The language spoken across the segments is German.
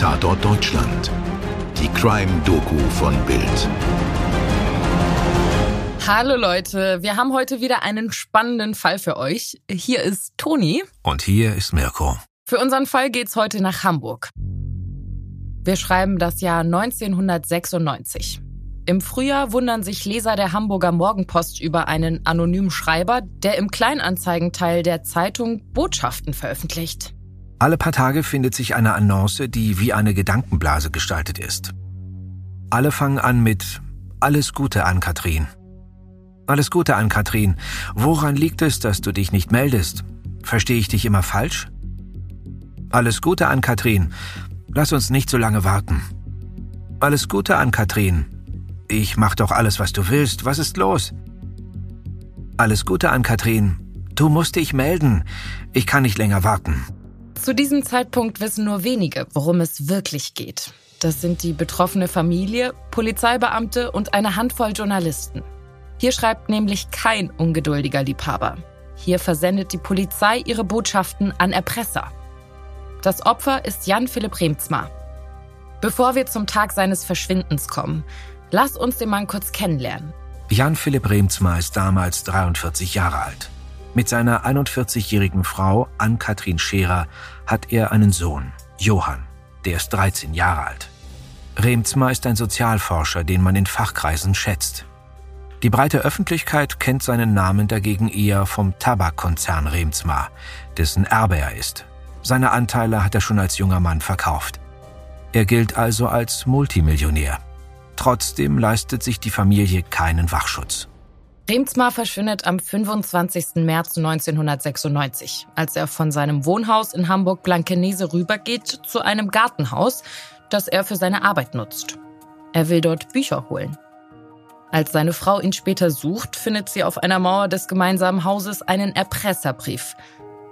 Tatort Deutschland. Die Crime-Doku von Bild. Hallo Leute, wir haben heute wieder einen spannenden Fall für euch. Hier ist Toni. Und hier ist Mirko. Für unseren Fall geht's heute nach Hamburg. Wir schreiben das Jahr 1996. Im Frühjahr wundern sich Leser der Hamburger Morgenpost über einen anonymen Schreiber, der im Kleinanzeigenteil der Zeitung Botschaften veröffentlicht. Alle paar Tage findet sich eine Annonce, die wie eine Gedankenblase gestaltet ist. Alle fangen an mit Alles Gute an, Katrin. Alles Gute an, Katrin. Woran liegt es, dass du dich nicht meldest? Verstehe ich dich immer falsch? Alles Gute an, Katrin. Lass uns nicht so lange warten. Alles Gute an, Katrin. Ich mach doch alles, was du willst. Was ist los? Alles Gute an, Katrin. Du musst dich melden. Ich kann nicht länger warten. Zu diesem Zeitpunkt wissen nur wenige, worum es wirklich geht. Das sind die betroffene Familie, Polizeibeamte und eine Handvoll Journalisten. Hier schreibt nämlich kein ungeduldiger Liebhaber. Hier versendet die Polizei ihre Botschaften an Erpresser. Das Opfer ist Jan Philipp Remzma. Bevor wir zum Tag seines Verschwindens kommen, lass uns den Mann kurz kennenlernen. Jan Philipp Remzma ist damals 43 Jahre alt. Mit seiner 41-jährigen Frau Ann-Kathrin Scherer hat er einen Sohn, Johann, der ist 13 Jahre alt. Remzma ist ein Sozialforscher, den man in Fachkreisen schätzt. Die breite Öffentlichkeit kennt seinen Namen dagegen eher vom Tabakkonzern Remzma, dessen Erbe er ist. Seine Anteile hat er schon als junger Mann verkauft. Er gilt also als Multimillionär. Trotzdem leistet sich die Familie keinen Wachschutz. Remzmar verschwindet am 25. März 1996, als er von seinem Wohnhaus in Hamburg-Blankenese rübergeht zu einem Gartenhaus, das er für seine Arbeit nutzt. Er will dort Bücher holen. Als seine Frau ihn später sucht, findet sie auf einer Mauer des gemeinsamen Hauses einen Erpresserbrief,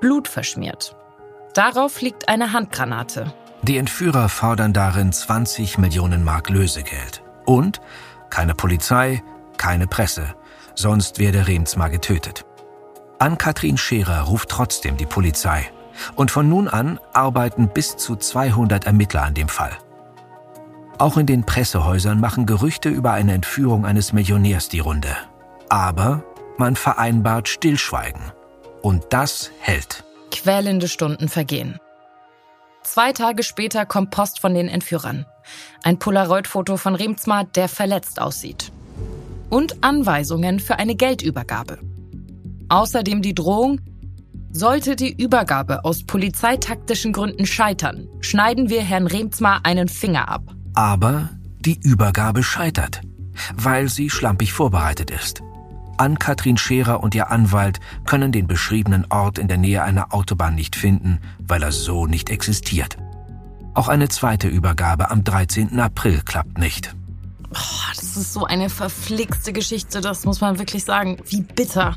blutverschmiert. Darauf liegt eine Handgranate. Die Entführer fordern darin 20 Millionen Mark Lösegeld. Und keine Polizei, keine Presse sonst werde Remsmar getötet. Ann-Kathrin Scherer ruft trotzdem die Polizei. Und von nun an arbeiten bis zu 200 Ermittler an dem Fall. Auch in den Pressehäusern machen Gerüchte über eine Entführung eines Millionärs die Runde. Aber man vereinbart Stillschweigen. Und das hält. Quälende Stunden vergehen. Zwei Tage später kommt Post von den Entführern. Ein Polaroid-Foto von Remzmar, der verletzt aussieht und Anweisungen für eine Geldübergabe. Außerdem die Drohung, sollte die Übergabe aus polizeitaktischen Gründen scheitern, schneiden wir Herrn Remzmar einen Finger ab. Aber die Übergabe scheitert, weil sie schlampig vorbereitet ist. Ann-Kathrin Scherer und ihr Anwalt können den beschriebenen Ort in der Nähe einer Autobahn nicht finden, weil er so nicht existiert. Auch eine zweite Übergabe am 13. April klappt nicht. Oh, das ist so eine verflixte Geschichte, das muss man wirklich sagen. Wie bitter.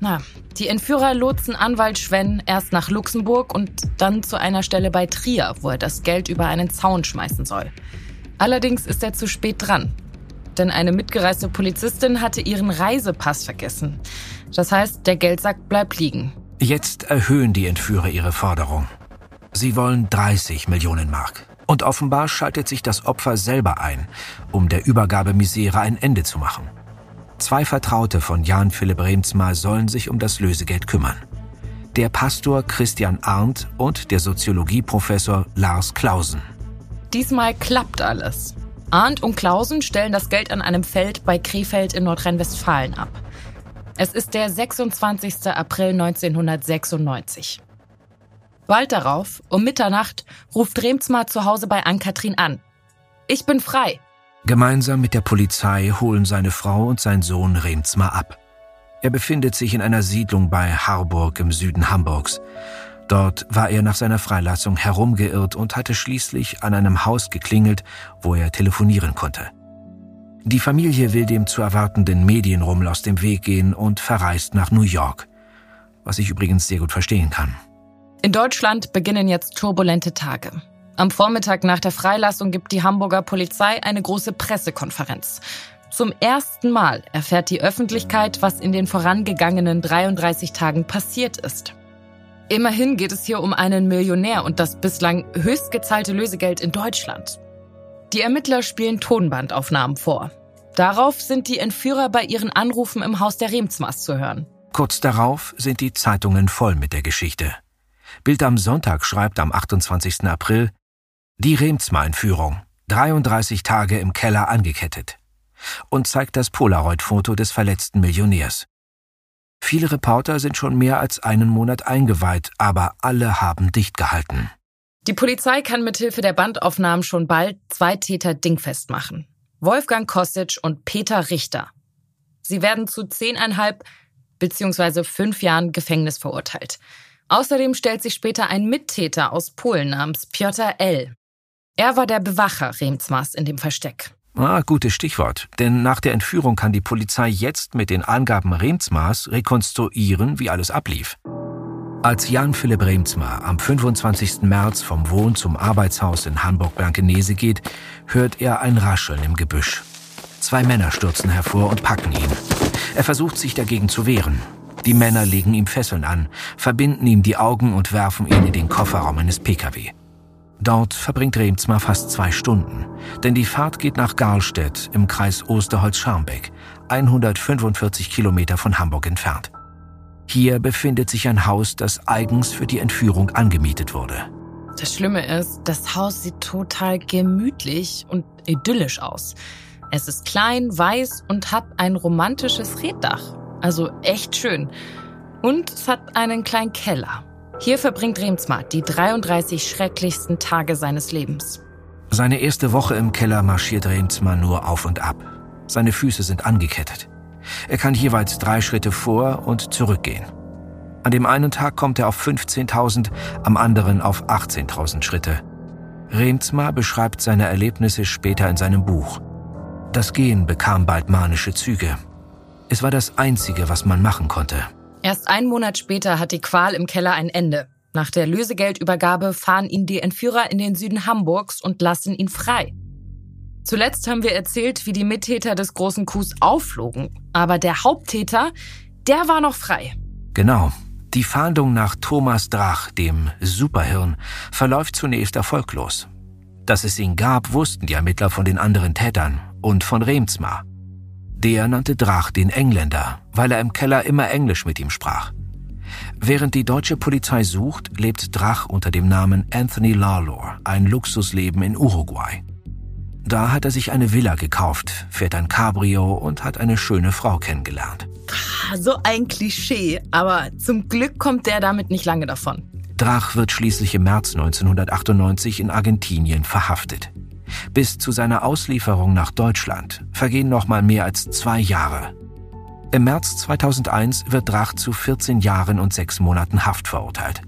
Na, die Entführer lotsen Anwalt Schwenn erst nach Luxemburg und dann zu einer Stelle bei Trier, wo er das Geld über einen Zaun schmeißen soll. Allerdings ist er zu spät dran. Denn eine mitgereiste Polizistin hatte ihren Reisepass vergessen. Das heißt, der Geldsack bleibt liegen. Jetzt erhöhen die Entführer ihre Forderung. Sie wollen 30 Millionen Mark. Und offenbar schaltet sich das Opfer selber ein, um der Übergabemisere ein Ende zu machen. Zwei Vertraute von Jan Philipp Remsmar sollen sich um das Lösegeld kümmern. Der Pastor Christian Arndt und der Soziologieprofessor Lars Klausen. Diesmal klappt alles. Arndt und Klausen stellen das Geld an einem Feld bei Krefeld in Nordrhein-Westfalen ab. Es ist der 26. April 1996. Bald darauf, um Mitternacht, ruft Remzmar zu Hause bei Ann-Kathrin an. Ich bin frei. Gemeinsam mit der Polizei holen seine Frau und sein Sohn Remzmar ab. Er befindet sich in einer Siedlung bei Harburg im Süden Hamburgs. Dort war er nach seiner Freilassung herumgeirrt und hatte schließlich an einem Haus geklingelt, wo er telefonieren konnte. Die Familie will dem zu erwartenden Medienrummel aus dem Weg gehen und verreist nach New York, was ich übrigens sehr gut verstehen kann. In Deutschland beginnen jetzt turbulente Tage. Am Vormittag nach der Freilassung gibt die Hamburger Polizei eine große Pressekonferenz. Zum ersten Mal erfährt die Öffentlichkeit, was in den vorangegangenen 33 Tagen passiert ist. Immerhin geht es hier um einen Millionär und das bislang höchst gezahlte Lösegeld in Deutschland. Die Ermittler spielen Tonbandaufnahmen vor. Darauf sind die Entführer bei ihren Anrufen im Haus der Remsmas zu hören. Kurz darauf sind die Zeitungen voll mit der Geschichte. Bild am Sonntag schreibt am 28. April Die Remsma-Entführung. 33 Tage im Keller angekettet. Und zeigt das Polaroid-Foto des verletzten Millionärs. Viele Reporter sind schon mehr als einen Monat eingeweiht, aber alle haben dicht gehalten. Die Polizei kann mithilfe der Bandaufnahmen schon bald zwei Täter dingfest machen. Wolfgang Kostic und Peter Richter. Sie werden zu zehneinhalb bzw. fünf Jahren Gefängnis verurteilt. Außerdem stellt sich später ein Mittäter aus Polen namens Piotr L. Er war der Bewacher Remsmas in dem Versteck. Ah, gutes Stichwort. Denn nach der Entführung kann die Polizei jetzt mit den Angaben Remsmars rekonstruieren, wie alles ablief. Als Jan Philipp Remsmar am 25. März vom Wohn- zum Arbeitshaus in Hamburg-Blankenese geht, hört er ein Rascheln im Gebüsch. Zwei Männer stürzen hervor und packen ihn. Er versucht sich dagegen zu wehren. Die Männer legen ihm Fesseln an, verbinden ihm die Augen und werfen ihn in den Kofferraum eines Pkw. Dort verbringt Remsmar fast zwei Stunden, denn die Fahrt geht nach Garlstedt im Kreis Osterholz-Scharmbeck, 145 Kilometer von Hamburg entfernt. Hier befindet sich ein Haus, das eigens für die Entführung angemietet wurde. Das Schlimme ist, das Haus sieht total gemütlich und idyllisch aus. Es ist klein, weiß und hat ein romantisches Reddach. Also echt schön. Und es hat einen kleinen Keller. Hier verbringt Remsmar die 33 schrecklichsten Tage seines Lebens. Seine erste Woche im Keller marschiert Remsmar nur auf und ab. Seine Füße sind angekettet. Er kann jeweils drei Schritte vor und zurückgehen. An dem einen Tag kommt er auf 15.000, am anderen auf 18.000 Schritte. Remsmar beschreibt seine Erlebnisse später in seinem Buch. Das Gehen bekam bald manische Züge. Es war das Einzige, was man machen konnte. Erst einen Monat später hat die Qual im Keller ein Ende. Nach der Lösegeldübergabe fahren ihn die Entführer in den Süden Hamburgs und lassen ihn frei. Zuletzt haben wir erzählt, wie die Mittäter des großen Coups aufflogen. Aber der Haupttäter, der war noch frei. Genau. Die Fahndung nach Thomas Drach, dem Superhirn, verläuft zunächst erfolglos. Dass es ihn gab, wussten die Ermittler von den anderen Tätern und von Remsmar. Der nannte Drach den Engländer, weil er im Keller immer Englisch mit ihm sprach. Während die deutsche Polizei sucht, lebt Drach unter dem Namen Anthony Lawlor ein Luxusleben in Uruguay. Da hat er sich eine Villa gekauft, fährt ein Cabrio und hat eine schöne Frau kennengelernt. So ein Klischee, aber zum Glück kommt der damit nicht lange davon. Drach wird schließlich im März 1998 in Argentinien verhaftet. Bis zu seiner Auslieferung nach Deutschland vergehen noch mal mehr als zwei Jahre. Im März 2001 wird Drach zu 14 Jahren und sechs Monaten Haft verurteilt.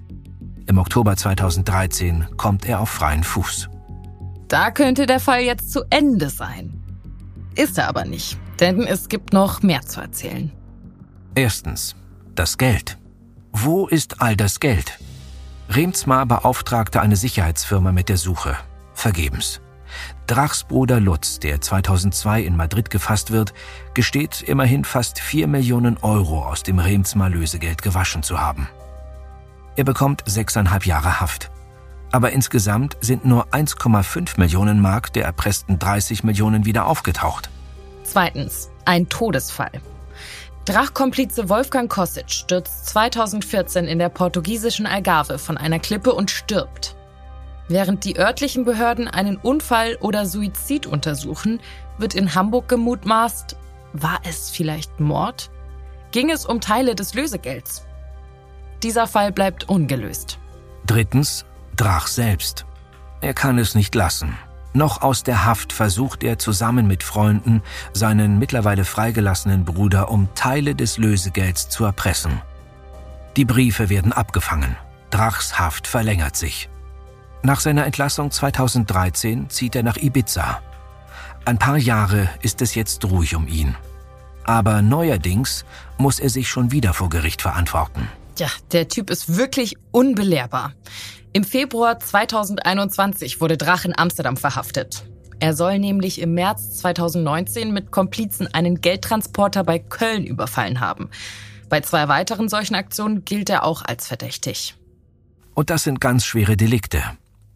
Im Oktober 2013 kommt er auf freien Fuß. Da könnte der Fall jetzt zu Ende sein. Ist er aber nicht, denn es gibt noch mehr zu erzählen. Erstens, das Geld. Wo ist all das Geld? Remsmar beauftragte eine Sicherheitsfirma mit der Suche. Vergebens. Drachs Bruder Lutz, der 2002 in Madrid gefasst wird, gesteht immerhin fast 4 Millionen Euro aus dem Remsmar Lösegeld gewaschen zu haben. Er bekommt sechseinhalb Jahre Haft. Aber insgesamt sind nur 1,5 Millionen Mark der erpressten 30 Millionen wieder aufgetaucht. Zweitens, ein Todesfall. Drachkomplize Wolfgang Kosic stürzt 2014 in der portugiesischen Algarve von einer Klippe und stirbt. Während die örtlichen Behörden einen Unfall oder Suizid untersuchen, wird in Hamburg gemutmaßt, war es vielleicht Mord? Ging es um Teile des Lösegelds? Dieser Fall bleibt ungelöst. Drittens, Drach selbst. Er kann es nicht lassen. Noch aus der Haft versucht er zusammen mit Freunden seinen mittlerweile freigelassenen Bruder um Teile des Lösegelds zu erpressen. Die Briefe werden abgefangen. Drachs Haft verlängert sich. Nach seiner Entlassung 2013 zieht er nach Ibiza. Ein paar Jahre ist es jetzt ruhig um ihn. Aber neuerdings muss er sich schon wieder vor Gericht verantworten. Ja, der Typ ist wirklich unbelehrbar. Im Februar 2021 wurde Drach in Amsterdam verhaftet. Er soll nämlich im März 2019 mit Komplizen einen Geldtransporter bei Köln überfallen haben. Bei zwei weiteren solchen Aktionen gilt er auch als verdächtig. Und das sind ganz schwere Delikte.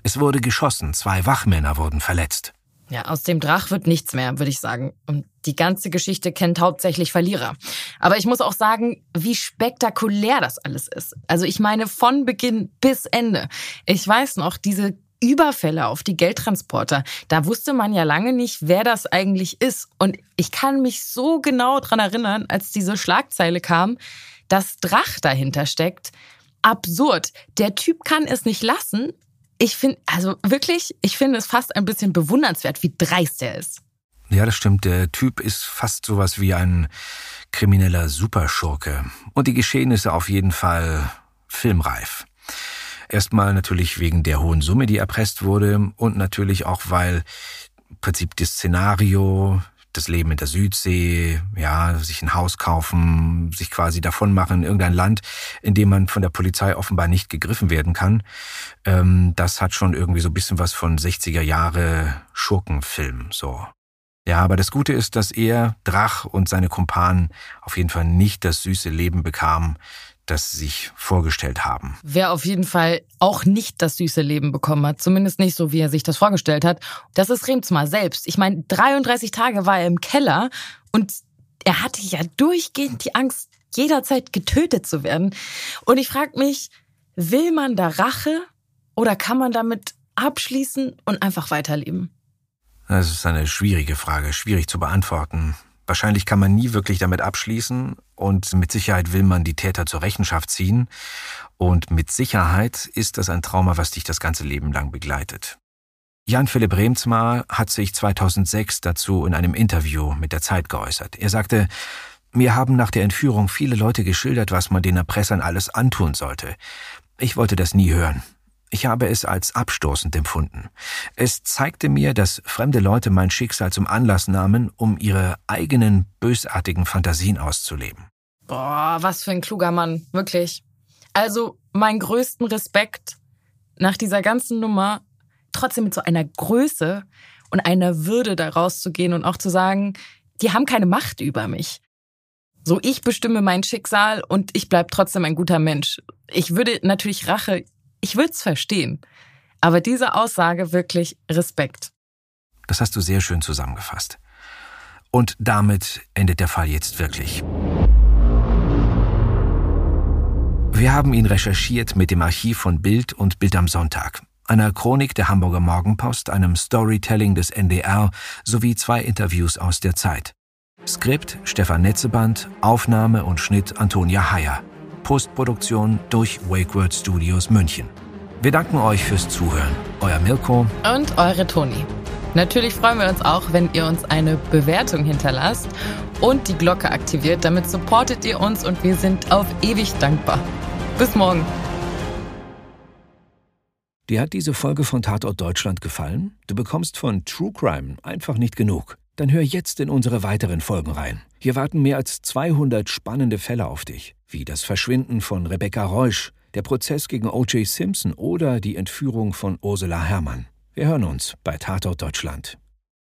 Es wurde geschossen, zwei Wachmänner wurden verletzt. Ja, aus dem Drach wird nichts mehr, würde ich sagen. Und die ganze Geschichte kennt hauptsächlich Verlierer. Aber ich muss auch sagen, wie spektakulär das alles ist. Also ich meine, von Beginn bis Ende. Ich weiß noch, diese Überfälle auf die Geldtransporter. Da wusste man ja lange nicht, wer das eigentlich ist. Und ich kann mich so genau dran erinnern, als diese Schlagzeile kam, dass Drach dahinter steckt. Absurd. Der Typ kann es nicht lassen. Ich finde, also wirklich, ich finde es fast ein bisschen bewundernswert, wie dreist er ist. Ja, das stimmt. Der Typ ist fast sowas wie ein krimineller Superschurke. Und die Geschehnisse auf jeden Fall filmreif. Erstmal natürlich wegen der hohen Summe, die erpresst wurde und natürlich auch, weil im Prinzip das Szenario, das Leben in der Südsee, ja, sich ein Haus kaufen, sich quasi davon machen in irgendein Land, in dem man von der Polizei offenbar nicht gegriffen werden kann. Ähm, das hat schon irgendwie so ein bisschen was von 60er Jahre Schurkenfilm, so. Ja, aber das Gute ist, dass er, Drach und seine Kumpanen auf jeden Fall nicht das süße Leben bekamen, das sie sich vorgestellt haben. Wer auf jeden Fall auch nicht das süße Leben bekommen hat, zumindest nicht so, wie er sich das vorgestellt hat, das ist Remsmar selbst. Ich meine, 33 Tage war er im Keller und er hatte ja durchgehend die Angst, jederzeit getötet zu werden. Und ich frage mich, will man da Rache oder kann man damit abschließen und einfach weiterleben? Das ist eine schwierige Frage, schwierig zu beantworten. Wahrscheinlich kann man nie wirklich damit abschließen und mit Sicherheit will man die Täter zur Rechenschaft ziehen und mit Sicherheit ist das ein Trauma, was dich das ganze Leben lang begleitet. Jan-Philipp Remsmar hat sich 2006 dazu in einem Interview mit der Zeit geäußert. Er sagte, mir haben nach der Entführung viele Leute geschildert, was man den Erpressern alles antun sollte. Ich wollte das nie hören. Ich habe es als abstoßend empfunden. Es zeigte mir, dass fremde Leute mein Schicksal zum Anlass nahmen, um ihre eigenen bösartigen Fantasien auszuleben. Boah, was für ein kluger Mann, wirklich. Also, meinen größten Respekt nach dieser ganzen Nummer, trotzdem mit so einer Größe und einer Würde da rauszugehen und auch zu sagen, die haben keine Macht über mich. So, ich bestimme mein Schicksal und ich bleib trotzdem ein guter Mensch. Ich würde natürlich Rache ich würde es verstehen. Aber diese Aussage wirklich Respekt. Das hast du sehr schön zusammengefasst. Und damit endet der Fall jetzt wirklich. Wir haben ihn recherchiert mit dem Archiv von Bild und Bild am Sonntag, einer Chronik der Hamburger Morgenpost, einem Storytelling des NDR sowie zwei Interviews aus der Zeit. Skript Stefan Netzeband, Aufnahme und Schnitt Antonia Heyer. Postproduktion durch Wakeword Studios München. Wir danken euch fürs Zuhören. Euer Mirko und eure Toni. Natürlich freuen wir uns auch, wenn ihr uns eine Bewertung hinterlasst und die Glocke aktiviert. Damit supportet ihr uns und wir sind auf ewig dankbar. Bis morgen. Dir hat diese Folge von Tatort Deutschland gefallen? Du bekommst von True Crime einfach nicht genug. Dann hör jetzt in unsere weiteren Folgen rein. Hier warten mehr als 200 spannende Fälle auf dich wie das Verschwinden von Rebecca Reusch, der Prozess gegen O.J. Simpson oder die Entführung von Ursula Herrmann. Wir hören uns bei Tatort Deutschland.